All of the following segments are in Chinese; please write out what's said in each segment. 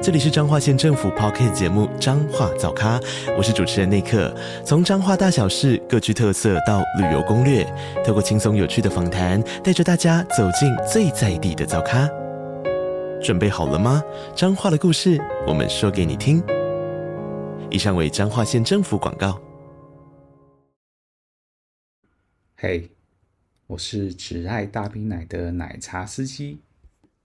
这里是彰化县政府 Podcast 节目《彰化早咖》，我是主持人内克。从彰化大小事各具特色到旅游攻略，透过轻松有趣的访谈，带着大家走进最在地的早咖。准备好了吗？彰化的故事，我们说给你听。以上为彰化县政府广告。嘿，我是只爱大冰奶的奶茶司机。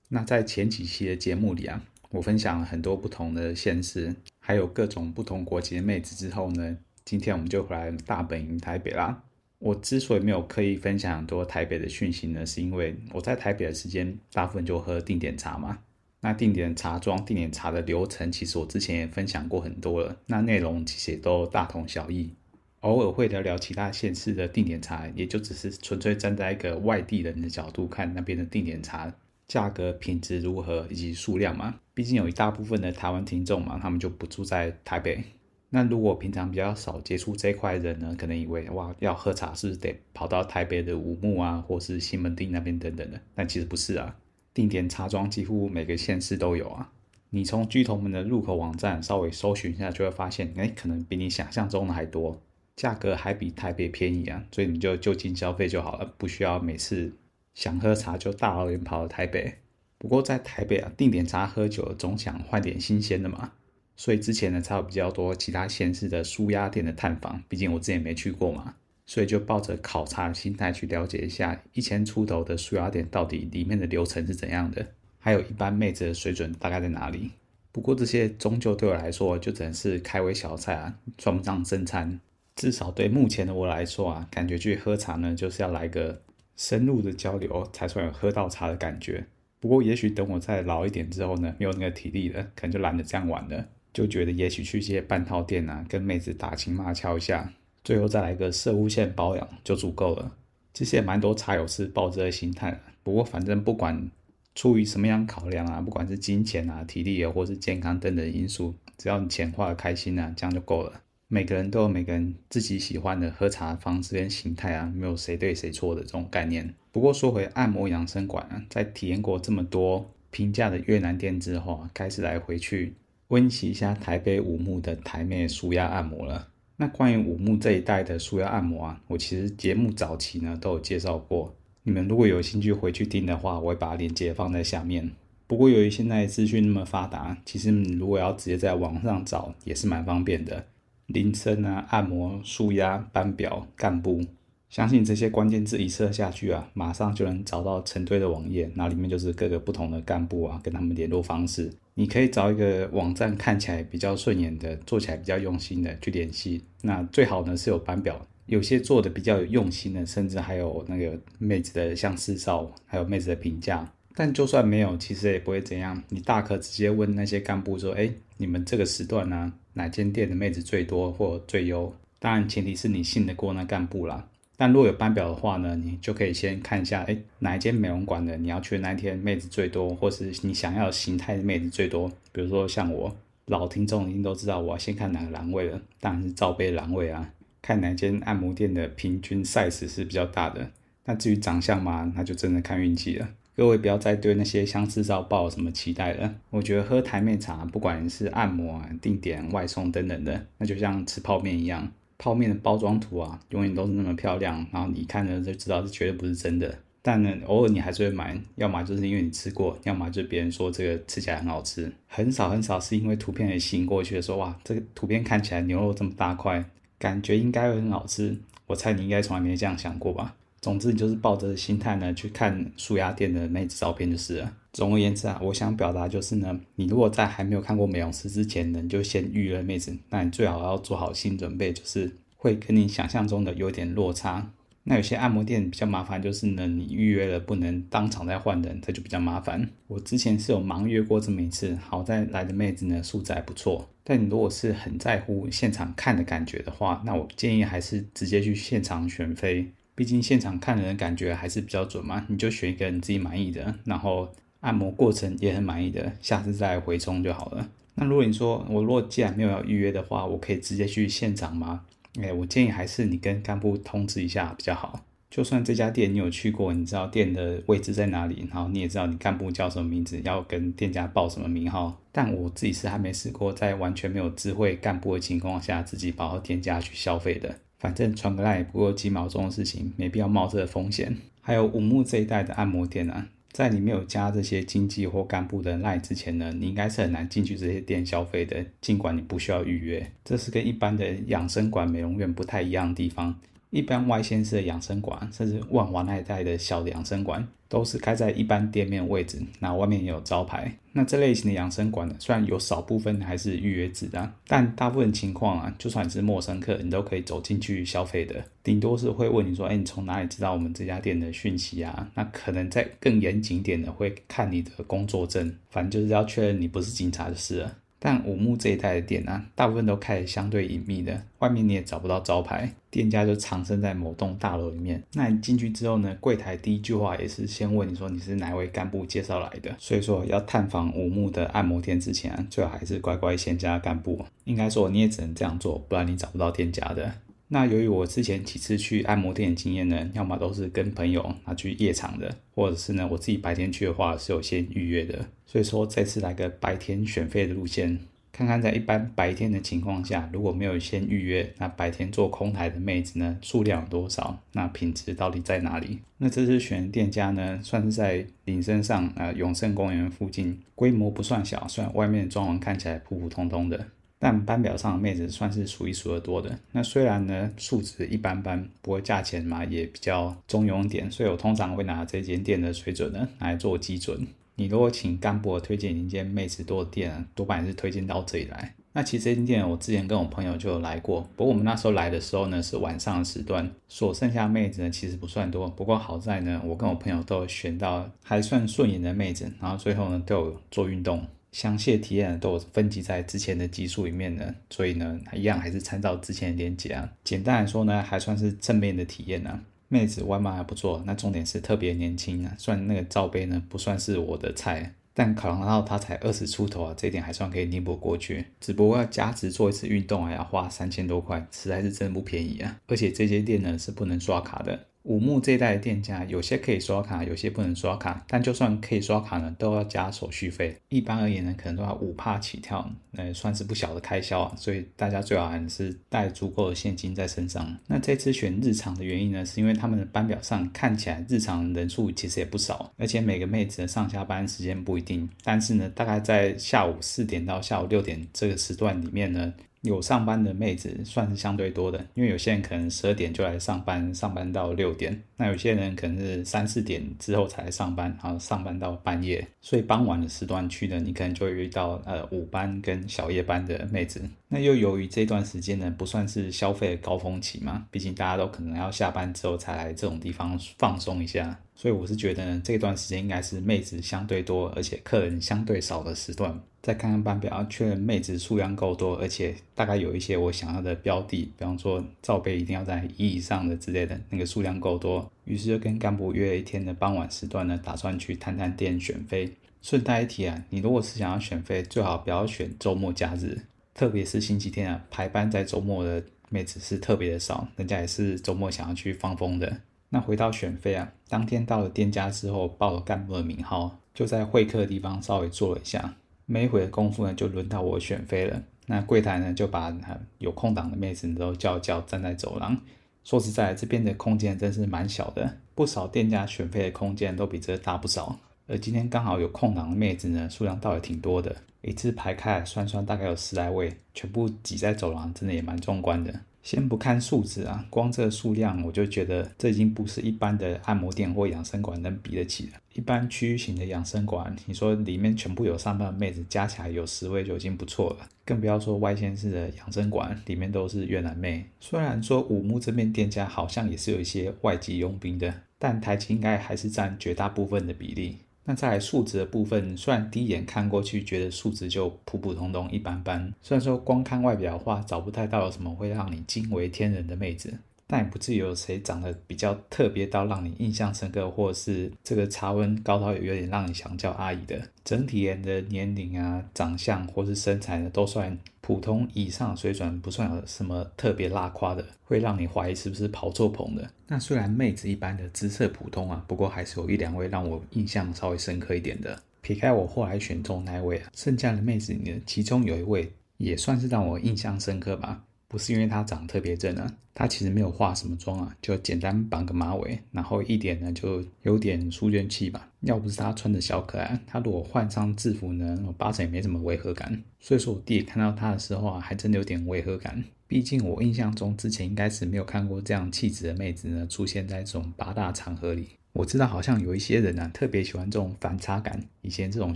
那在前几期的节目里啊。我分享了很多不同的县市，还有各种不同国籍的妹子之后呢，今天我们就回来大本营台北啦。我之所以没有刻意分享很多台北的讯息呢，是因为我在台北的时间大部分就喝定点茶嘛。那定点茶庄、定点茶的流程，其实我之前也分享过很多了，那内容其实也都大同小异。偶尔会聊聊其他县市的定点茶，也就只是纯粹站在一个外地人的角度看那边的定点茶。价格、品质如何以及数量嘛？毕竟有一大部分的台湾听众嘛，他们就不住在台北。那如果平常比较少接触这一块人呢，可能以为哇，要喝茶是是得跑到台北的武木啊，或是西门町那边等等的。但其实不是啊，定点茶庄几乎每个县市都有啊。你从巨头们的入口网站稍微搜寻一下，就会发现，哎，可能比你想象中的还多，价格还比台北便宜啊。所以你就就近消费就好了，不需要每次。想喝茶就大老远跑到台北，不过在台北啊，定点茶喝酒，总想换点新鲜的嘛。所以之前呢，才有比较多其他县市的舒压店的探访。毕竟我之前没去过嘛，所以就抱着考察的心态去了解一下一千出头的舒压店到底里面的流程是怎样的，还有一般妹子的水准大概在哪里。不过这些终究对我来说，就只能是开胃小菜啊，算不上正餐。至少对目前的我来说啊，感觉去喝茶呢，就是要来个。深入的交流才算有喝到茶的感觉。不过，也许等我再老一点之后呢，没有那个体力了，可能就懒得这样玩了，就觉得也许去些半套店啊，跟妹子打情骂俏一下，最后再来个摄护腺保养就足够了。其实也蛮多茶友是抱着心态。不过，反正不管出于什么样考量啊，不管是金钱啊、体力啊，或是健康等等因素，只要你钱花得开心啊，这样就够了。每个人都有每个人自己喜欢的喝茶方式跟形态啊，没有谁对谁错的这种概念。不过说回按摩养生馆啊，在体验过这么多平价的越南店之后啊，开始来回去温习一下台北武木的台妹舒压按摩了。那关于武木这一带的舒压按摩啊，我其实节目早期呢都有介绍过，你们如果有兴趣回去听的话，我会把链接放在下面。不过由于现在资讯那么发达，其实你如果要直接在网上找也是蛮方便的。铃声啊，按摩、舒压、班表、干部，相信这些关键字一设下去啊，马上就能找到成堆的网页，那里面就是各个不同的干部啊，跟他们联络方式。你可以找一个网站看起来比较顺眼的，做起来比较用心的去联系。那最好呢是有班表，有些做的比较有用心的，甚至还有那个妹子的相似照，还有妹子的评价。但就算没有，其实也不会怎样。你大可直接问那些干部说：“哎，你们这个时段呢、哪间店的妹子最多或最优？”当然，前提是你信得过那干部啦。但如果有班表的话呢，你就可以先看一下，哎，哪一间美容馆的你要去的那一天妹子最多，或是你想要的形态的妹子最多。比如说像我老听众一定都知道，我要先看哪个栏位了，当然是罩杯栏位啊。看哪间按摩店的平均 size 是比较大的。那至于长相嘛，那就真的看运气了。各位不要再对那些相似照抱有什么期待了。我觉得喝台妹茶，不管是按摩啊、定点、外送等等的，那就像吃泡面一样，泡面的包装图啊，永远都是那么漂亮，然后你看了就知道是绝对不是真的。但呢，偶尔你还是会买，要么就是因为你吃过，要么就是别人说这个吃起来很好吃。很少很少是因为图片也吸引过去的，说哇，这个图片看起来牛肉这么大块，感觉应该会很好吃。我猜你应该从来没这样想过吧？总之，你就是抱着心态呢去看舒压店的妹子照片就是了。总而言之啊，我想表达就是呢，你如果在还没有看过美容师之前呢，你就先预约妹子，那你最好要做好心理准备，就是会跟你想象中的有点落差。那有些按摩店比较麻烦，就是呢，你预约了不能当场再换人，这就比较麻烦。我之前是有盲约过这么一次，好在来的妹子呢素质还不错。但你如果是很在乎现场看的感觉的话，那我建议还是直接去现场选妃。毕竟现场看人的感觉还是比较准嘛。你就选一个你自己满意的，然后按摩过程也很满意的，下次再回冲就好了。那如果你说我如果既然没有要预约的话，我可以直接去现场吗？哎，我建议还是你跟干部通知一下比较好。就算这家店你有去过，你知道店的位置在哪里，然后你也知道你干部叫什么名字，要跟店家报什么名号。但我自己是还没试过在完全没有知会干部的情况下，自己跑到店家去消费的。反正传个赖也不过几毛钟的事情，没必要冒这个风险。还有五木这一带的按摩店啊，在你没有加这些经济或干部的赖之前呢，你应该是很难进去这些店消费的。尽管你不需要预约，这是跟一般的养生馆、美容院不太一样的地方。一般外县市的养生馆，甚至万华那一带的小的养生馆，都是开在一般店面位置，那外面也有招牌。那这类型的养生馆呢，虽然有少部分还是预约制的，但大部分情况啊，就算你是陌生客，你都可以走进去消费的。顶多是会问你说，哎，你从哪里知道我们这家店的讯息啊？那可能再更严谨点的，会看你的工作证，反正就是要确认你不是警察就是了。但五木这一带的店呢，大部分都开得相对隐秘的，外面你也找不到招牌，店家就藏身在某栋大楼里面。那你进去之后呢，柜台第一句话也是先问你说你是哪位干部介绍来的。所以说要探访五木的按摩店之前，最好还是乖乖先加干部。应该说你也只能这样做，不然你找不到店家的。那由于我之前几次去按摩店的经验呢，要么都是跟朋友拿去夜场的，或者是呢我自己白天去的话是有先预约的。所以说这次来个白天选费的路线，看看在一般白天的情况下，如果没有先预约，那白天做空台的妹子呢，数量有多少？那品质到底在哪里？那这次选店家呢，算是在林森上啊、呃、永盛公园附近，规模不算小，虽然外面装潢看起来普普通通的。但班表上的妹子算是数一数二多的。那虽然呢，素质一般般，不过价钱嘛也比较中庸点，所以我通常会拿这间店的水准呢来做基准。你如果请干部推荐一间妹子多的店，多半也是推荐到这里来。那其实这间店我之前跟我朋友就有来过，不过我们那时候来的时候呢是晚上的时段，所剩下妹子呢其实不算多。不过好在呢，我跟我朋友都有选到还算顺眼的妹子，然后最后呢都有做运动。详细的体验都有分级在之前的集数里面呢，所以呢，一样还是参照之前的链接啊。简单来说呢，还算是正面的体验啊。妹子外貌还不错，那重点是特别年轻啊。虽然那个罩杯呢不算是我的菜，但考量到她才二十出头啊，这一点还算可以弥补过去。只不过要加值做一次运动还要花三千多块，实在是真不便宜啊。而且这些店呢是不能刷卡的。五木这一带的店家，有些可以刷卡，有些不能刷卡。但就算可以刷卡呢，都要加手续费。一般而言呢，可能都要五帕起跳，呃，算是不小的开销啊。所以大家最好还是带足够的现金在身上。那这次选日常的原因呢，是因为他们的班表上看起来日常人数其实也不少，而且每个妹子的上下班时间不一定。但是呢，大概在下午四点到下午六点这个时段里面呢。有上班的妹子算是相对多的，因为有些人可能十二点就来上班，上班到六点；那有些人可能是三四点之后才上班，然后上班到半夜。所以傍晚的时段去呢，你可能就会遇到呃午班跟小夜班的妹子。那又由于这段时间呢不算是消费高峰期嘛，毕竟大家都可能要下班之后才来这种地方放松一下，所以我是觉得呢这段时间应该是妹子相对多，而且客人相对少的时段。再看看班表，确认妹子数量够多，而且大概有一些我想要的标的，比方说罩杯一定要在一以上的之类的，那个数量够多，于是就跟干部约了一天的傍晚时段呢，打算去探探店选妃。顺带一提啊，你如果是想要选妃，最好不要选周末假日，特别是星期天啊，排班在周末的妹子是特别的少，人家也是周末想要去放风的。那回到选妃啊，当天到了店家之后，报了干部的名号，就在会客的地方稍微坐了一下。没一会的功夫呢，就轮到我选妃了。那柜台呢，就把有空档的妹子都叫叫站在走廊。说实在，这边的空间真是蛮小的，不少店家选配的空间都比这大不少。而今天刚好有空档的妹子呢，数量倒也挺多的，一字排开算算大概有十来位，全部挤在走廊，真的也蛮壮观的。先不看数字啊，光这个数量我就觉得这已经不是一般的按摩店或养生馆能比得起的。一般区域型的养生馆，你说里面全部有上班的妹子，加起来有十位就已经不错了，更不要说外县市的养生馆，里面都是越南妹。虽然说五木这边店家好像也是有一些外籍佣兵的，但台籍应该还是占绝大部分的比例。那在数值的部分，虽然第一眼看过去觉得数值就普普通通、一般般。虽然说光看外表的话，找不太到有什么会让你惊为天人的妹子。但也不至于有谁长得比较特别到让你印象深刻，或者是这个茶温高到有点让你想叫阿姨的。整体人的年龄啊、长相或是身材呢，都算普通以上水准，不算有什么特别拉夸的，会让你怀疑是不是跑错棚的。那虽然妹子一般的姿色普通啊，不过还是有一两位让我印象稍微深刻一点的。撇开我后来选中那位啊，剩下的妹子里呢，其中有一位也算是让我印象深刻吧。不是因为她长得特别正啊，她其实没有化什么妆啊，就简单绑个马尾，然后一点呢就有点书卷气吧。要不是她穿的小可爱，她如果换上制服呢，我八成也没什么违和感。所以说我弟看到她的时候啊，还真的有点违和感。毕竟我印象中之前应该是没有看过这样气质的妹子呢，出现在这种八大场合里。我知道好像有一些人啊，特别喜欢这种反差感。以前这种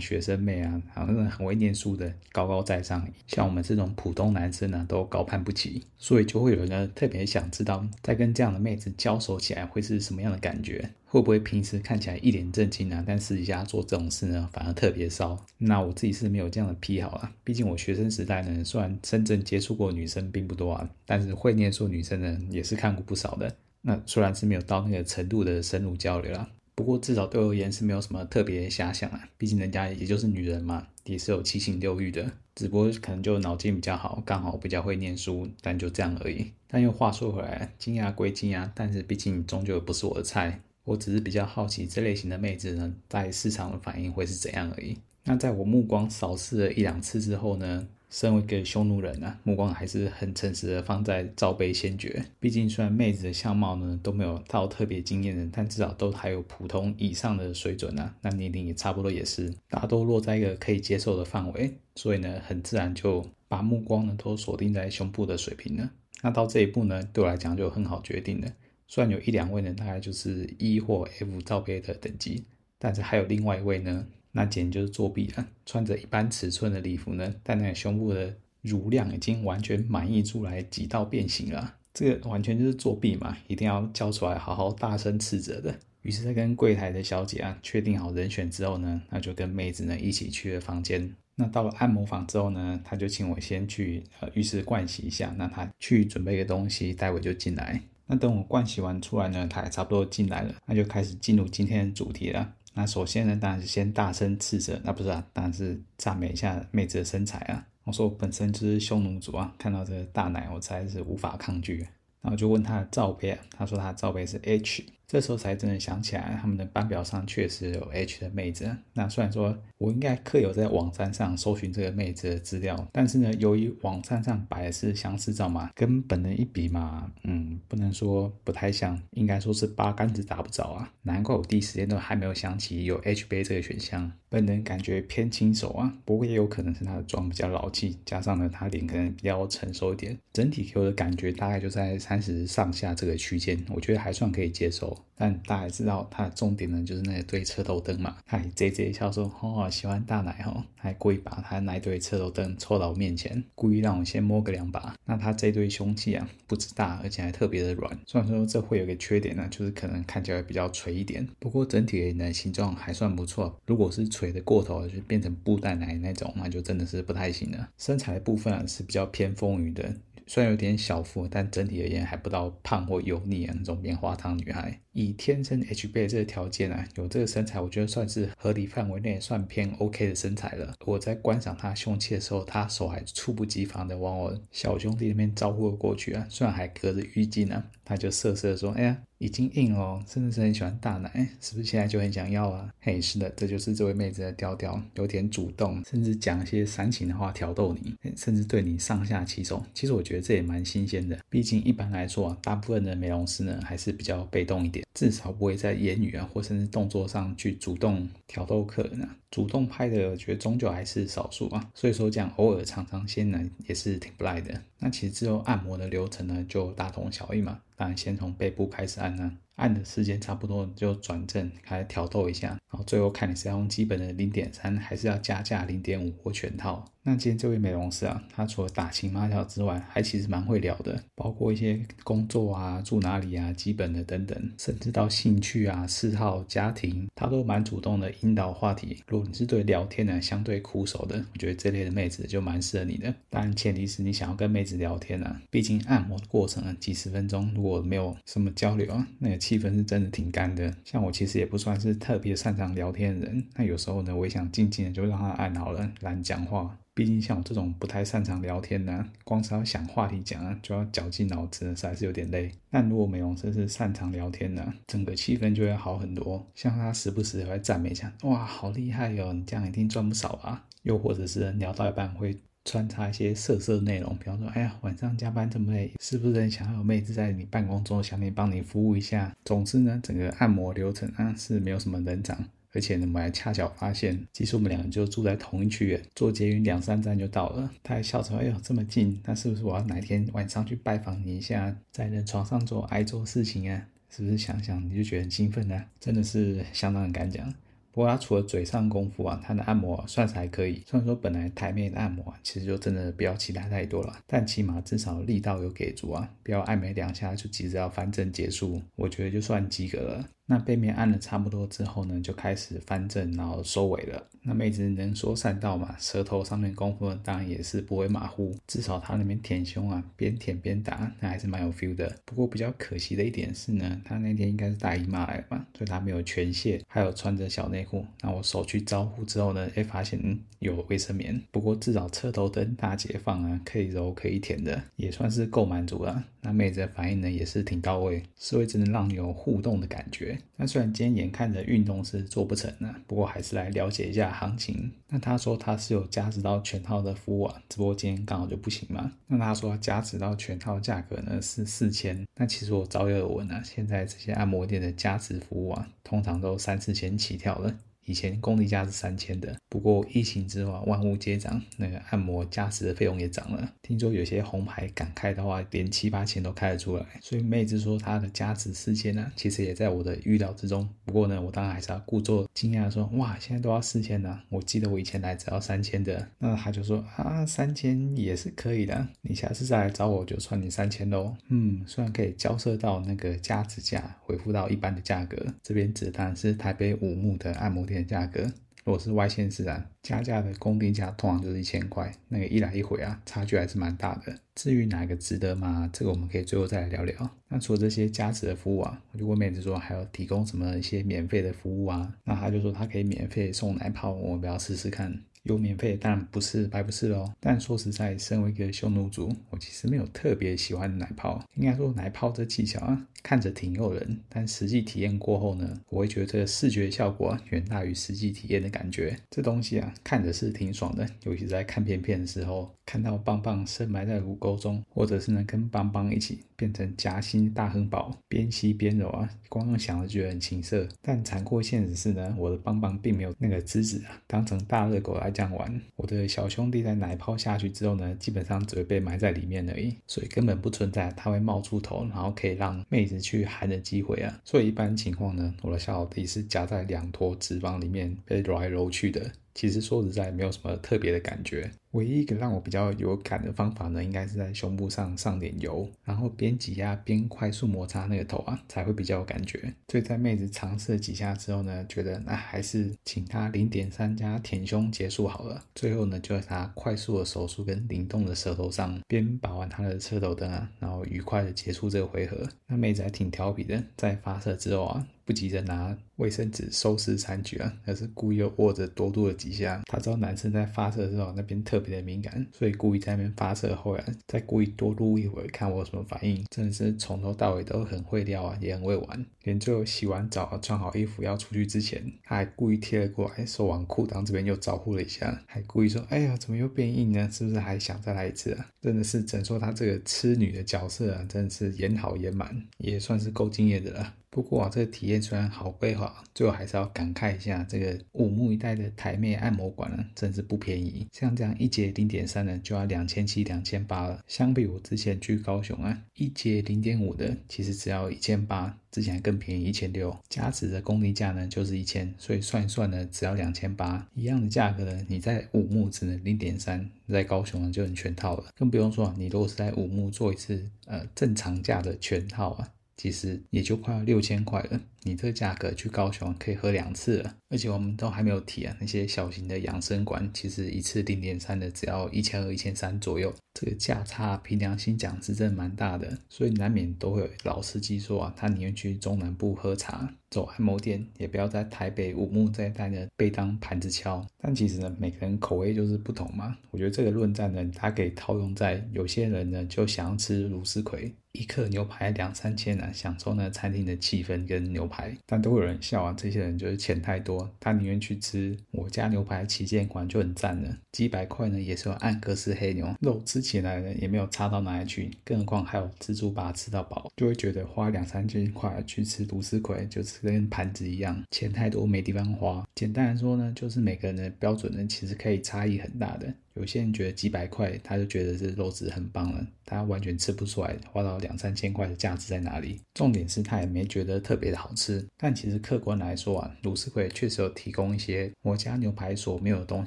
学生妹啊，好像很会念书的，高高在上，像我们这种普通男生呢、都高攀不起。所以就会有人呢，特别想知道，在跟这样的妹子交手起来会是什么样的感觉？会不会平时看起来一脸正经啊，但私底下做这种事呢，反而特别骚？那我自己是没有这样的癖好啊。毕竟我学生时代呢，虽然真正接触过女生并不多啊，但是会念书女生呢，也是看过不少的。那虽然是没有到那个程度的深入交流啦，不过至少对我而言是没有什么特别遐想啊。毕竟人家也就是女人嘛，也是有七情六欲的，只不过可能就脑筋比较好，刚好比较会念书，但就这样而已。但又话说回来，惊讶归惊讶，但是毕竟终究不是我的菜。我只是比较好奇这类型的妹子呢，在市场的反应会是怎样而已。那在我目光扫视了一两次之后呢，身为一个匈奴人啊，目光还是很诚实的放在罩杯先决。毕竟虽然妹子的相貌呢都没有到特别惊艳的，但至少都还有普通以上的水准啊。那年龄也差不多也是，大家都落在一个可以接受的范围，所以呢，很自然就把目光呢都锁定在胸部的水平了。那到这一步呢，对我来讲就很好决定了。虽然有一两位呢，大概就是 E 或 F 罩杯的等级，但是还有另外一位呢。那简直就是作弊了！穿着一般尺寸的礼服呢，但那个胸部的乳量已经完全满溢出来，挤到变形了。这个完全就是作弊嘛！一定要交出来，好好大声斥责的。于是，在跟柜台的小姐啊确定好人选之后呢，那就跟妹子呢一起去了房间。那到了按摩房之后呢，他就请我先去呃浴室灌洗一下，那他去准备个东西，待会就进来。那等我灌洗完出来呢，他也差不多进来了，那就开始进入今天的主题了。那首先呢，当然是先大声斥责，那不是啊，当然是赞美一下妹子的身材啊。我说我本身就是匈奴族啊，看到这个大奶，我才是无法抗拒。然后就问她的罩杯她，说她的罩杯是 H。这时候才真的想起来，他们的班表上确实有 H 的妹子。那虽然说我应该刻有在网站上搜寻这个妹子的资料，但是呢，由于网站上摆的是相似照嘛，跟本人一比嘛，嗯，不能说不太像，应该说是八竿子打不着啊。难怪我第一时间都还没有想起有 H 杯这个选项。本人感觉偏轻熟啊，不过也有可能是他的妆比较老气，加上呢，他脸可能比较成熟一点，整体给我的感觉大概就在三十上下这个区间，我觉得还算可以接受。但大家知道，他的重点呢，就是那个对车头灯嘛。他还贼贼笑说：“哦，喜欢大奶哦。”还故意把他那对车头灯凑到我面前，故意让我先摸个两把。那他这对凶器啊，不止大，而且还特别的软。虽然说这会有个缺点呢，就是可能看起来比较垂一点。不过整体而言呢，形状还算不错。如果是垂的过头，就变成布袋奶那种，那就真的是不太行了。身材的部分啊，是比较偏丰腴的。虽然有点小腹，但整体而言还不到胖或油腻啊那种棉花糖女孩。以天生 H 背这个条件啊，有这个身材，我觉得算是合理范围内算偏 OK 的身材了。我在观赏她凶器的时候，她手还猝不及防的往我小兄弟那边招呼了过去啊，虽然还隔着浴巾呢，他就色色的说：“哎呀。”已经硬了，真的是很喜欢大奶，是不是现在就很想要啊？嘿，是的，这就是这位妹子的调调，有点主动，甚至讲一些煽情的话挑逗你，甚至对你上下其手。其实我觉得这也蛮新鲜的，毕竟一般来说啊，大部分的美容师呢还是比较被动一点，至少不会在言语啊或甚至动作上去主动挑逗客人啊。主动拍的，我觉得终究还是少数啊，所以说这样偶尔尝尝鲜呢，也是挺不赖的。那其实之后按摩的流程呢，就大同小异嘛。当然先从背部开始按呢，按的时间差不多就转正，开始挑逗一下，然后最后看你是要用基本的零点三，还是要加价零点五或全套。那今天这位美容师啊，他除了打情骂俏之外，还其实蛮会聊的，包括一些工作啊、住哪里啊、基本的等等，甚至到兴趣啊、嗜好、家庭，他都蛮主动的引导话题。如果你是对聊天呢相对苦手的，我觉得这类的妹子就蛮适合你的。当然，前提是你想要跟妹子聊天啊，毕竟按摩的过程啊，几十分钟，如果没有什么交流啊，那个气氛是真的挺干的。像我其实也不算是特别擅长聊天的人，那有时候呢，我也想静静的就让他按好了，懒讲话。毕竟像我这种不太擅长聊天的，光是要想话题讲啊，就要绞尽脑汁，实在是有点累。但如果美容师是擅长聊天的，整个气氛就会好很多。像他时不时会赞美一下：“哇，好厉害哟，你这样一定赚不少吧？”又或者是聊到一半会穿插一些色色内容，比方说：“哎呀，晚上加班这么累，是不是很想要有妹子在你办公桌下面帮你服务一下？”总之呢，整个按摩流程啊是没有什么人长。而且呢，我们还恰巧发现，其实我们两个就住在同一区，坐捷运两三站就到了。他还笑说：“哎呦，这么近，那是不是我要哪天晚上去拜访你一下，在那床上做爱做事情啊？是不是想想你就觉得很兴奋呢？真的是相当的敢讲。不过他除了嘴上功夫啊，他的按摩算是还可以。虽然说本来台面的按摩啊，其实就真的不要期待太多了，但起码至少力道有给足啊，不要按没两下就急着要翻正结束，我觉得就算及格了。”那背面按了差不多之后呢，就开始翻正，然后收尾了。那妹子能说善道嘛？舌头上面功夫，当然也是不会马虎。至少她那边舔胸啊，边舔边打，那还是蛮有 feel 的。不过比较可惜的一点是呢，她那天应该是大姨妈来了嘛，所以她没有全卸，还有穿着小内裤。那我手去招呼之后呢，哎，发现嗯有卫生棉。不过至少车头灯大解放啊，可以揉可以舔的，也算是够满足了。那妹子的反应呢，也是挺到位，是会真的让你有互动的感觉。那虽然今天眼看着运动是做不成了，不过还是来了解一下行情。那他说他是有加持到全套的服务啊，只不过今天刚好就不行嘛。那他说加持到全套价格呢是四千，那其实我早有耳闻啊，现在这些按摩店的加持服务啊，通常都三四千起跳了。以前公定价是三千的，不过疫情之后万物皆涨，那个按摩加值的费用也涨了。听说有些红牌敢开的话，连七八千都开得出来。所以妹子说她的加值四千呢，其实也在我的预料之中。不过呢，我当然还是要故作惊讶说，哇，现在都要四千呢？我记得我以前来只要三千的。那他就说啊，三千也是可以的，你下次再来找我就算你三千喽。嗯，虽然可以交涉到那个加值价，恢复到一般的价格，这边指的当然是台北五木的按摩店。价格，如果是外县市啊，加价的工定价通常就是一千块，那个一来一回啊，差距还是蛮大的。至于哪个值得嘛，这个我们可以最后再来聊聊。那除了这些加值的服务啊，我就问妹子说还有提供什么一些免费的服务啊？那他就说他可以免费送奶泡，我们不要试试看。有免费，但不是白不是哦。但说实在，身为一个匈奴族，我其实没有特别喜欢奶泡。应该说，奶泡这技巧啊，看着挺诱人，但实际体验过后呢，我会觉得这个视觉效果，远大于实际体验的感觉。这东西啊，看着是挺爽的，尤其是在看片片的时候，看到棒棒深埋在乳沟中，或者是能跟棒棒一起变成夹心大亨堡，边吸边揉啊，光用想着觉得很情色。但残酷现实是呢，我的棒棒并没有那个资质啊，当成大热狗来。这样玩，我的小兄弟在奶泡下去之后呢，基本上只会被埋在里面而已，所以根本不存在它会冒出头，然后可以让妹直去含的机会啊。所以一般情况呢，我的小老弟是夹在两坨脂肪里面被揉来揉去的。其实说实在，没有什么特别的感觉。唯一一个让我比较有感的方法呢，应该是在胸部上上点油，然后边挤压边快速摩擦那个头啊，才会比较有感觉。所以在妹子尝试了几下之后呢，觉得那还是请她零点三加舔胸结束好了。最后呢，就在她快速的手术跟灵动的舌头上，边把玩她的车头灯啊，然后愉快的结束这个回合。那妹子还挺调皮的，在发射之后啊。不急着拿卫生纸收拾残局啊，而是故意又握着多度了几下。他知道男生在发射的时候那边特别的敏感，所以故意在那边发射后来再故意多撸一会儿，看我有什么反应。真的是从头到尾都很会撩啊，也很会玩。连最后洗完澡穿好衣服要出去之前，他还故意贴了过来，手往裤裆这边又招呼了一下，还故意说：“哎呀，怎么又变硬呢？是不是还想再来一次啊？”真的是，只能说他这个痴女的角色啊，真的是演好演满，也算是够敬业的了。不过啊，这个体验虽然好贵哈，最后还是要感慨一下，这个五木一带的台妹按摩馆呢，真是不便宜。像这样一节零点三的就要两千七、两千八了。相比我之前去高雄啊，一节零点五的其实只要一千八，之前还更便宜一千六，加值的公定价呢就是一千，所以算一算呢，只要两千八，一样的价格呢，你在五木只能零点三，在高雄呢就很全套了。更不用说你如果是在五木做一次呃正常价的全套啊。其实也就快要六千块了，你这个价格去高雄可以喝两次了，而且我们都还没有提啊，那些小型的养生馆，其实一次零点三的只要一千二、一千三左右，这个价差凭良心讲是真的蛮大的，所以难免都会有老司机说啊，他宁愿去中南部喝茶。走按摩店也不要在台北五木这一带呢被当盘子敲，但其实呢每个人口味就是不同嘛。我觉得这个论战呢，它可以套用在有些人呢就想要吃芦丝葵，一客牛排两三千呢，享受呢餐厅的气氛跟牛排，但都有人笑啊，这些人就是钱太多，他宁愿去吃我家牛排旗舰馆就很赞了，几百块呢也是有安格斯黑牛肉，吃起来呢也没有差到哪里去，更何况还有自助把它吃到饱，就会觉得花两三千块去吃芦丝葵就是。跟盘子一样，钱太多没地方花。简单来说呢，就是每个人的标准呢，其实可以差异很大的。有些人觉得几百块，他就觉得这肉质很棒了，他完全吃不出来花到两三千块的价值在哪里。重点是他也没觉得特别的好吃。但其实客观来说啊，芦丝葵确实有提供一些我家牛排所没有的东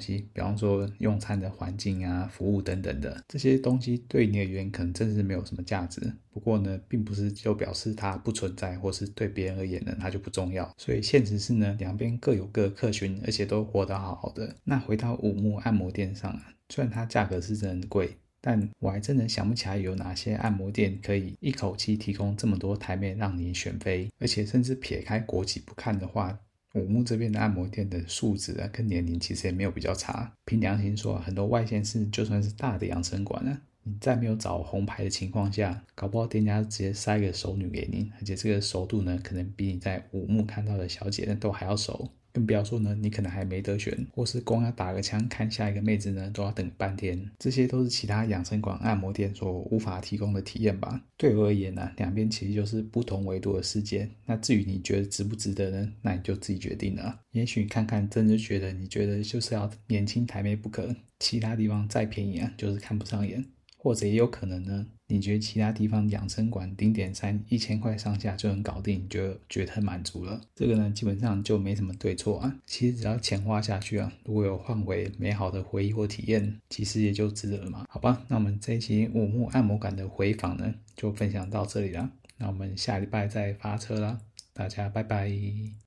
西，比方说用餐的环境啊、服务等等的这些东西，对你而言可能真的是没有什么价值。不过呢，并不是就表示它不存在，或是对别人而言呢，它就不重要。所以现实是呢，两边各有各客群，而且都活得好好的。那回到武木按摩店上啊。虽然它价格是真的贵，但我还真的想不起来有哪些按摩店可以一口气提供这么多台面让你选妃，而且甚至撇开国籍不看的话，武木这边的按摩店的素质啊跟年龄其实也没有比较差。凭良心说，很多外县市就算是大的养生馆呢，你在没有找红牌的情况下，搞不好店家直接塞个熟女给你，而且这个熟度呢，可能比你在五木看到的小姐呢都还要熟。更不要说呢，你可能还没得选，或是光要打个枪看下一个妹子呢，都要等半天。这些都是其他养生馆、按摩店所无法提供的体验吧。对我而言呢，两边其实就是不同维度的世界。那至于你觉得值不值得呢？那你就自己决定了。也许看看，真的觉得你觉得就是要年轻台妹不可，其他地方再便宜啊，就是看不上眼。或者也有可能呢，你觉得其他地方养生馆零点三一千块上下就能搞定，你就觉得很满足了。这个呢，基本上就没什么对错啊。其实只要钱花下去啊，如果有换回美好的回忆或体验，其实也就值得了嘛。好吧，那我们这一期五木按摩馆的回访呢，就分享到这里了。那我们下礼拜再发车啦，大家拜拜。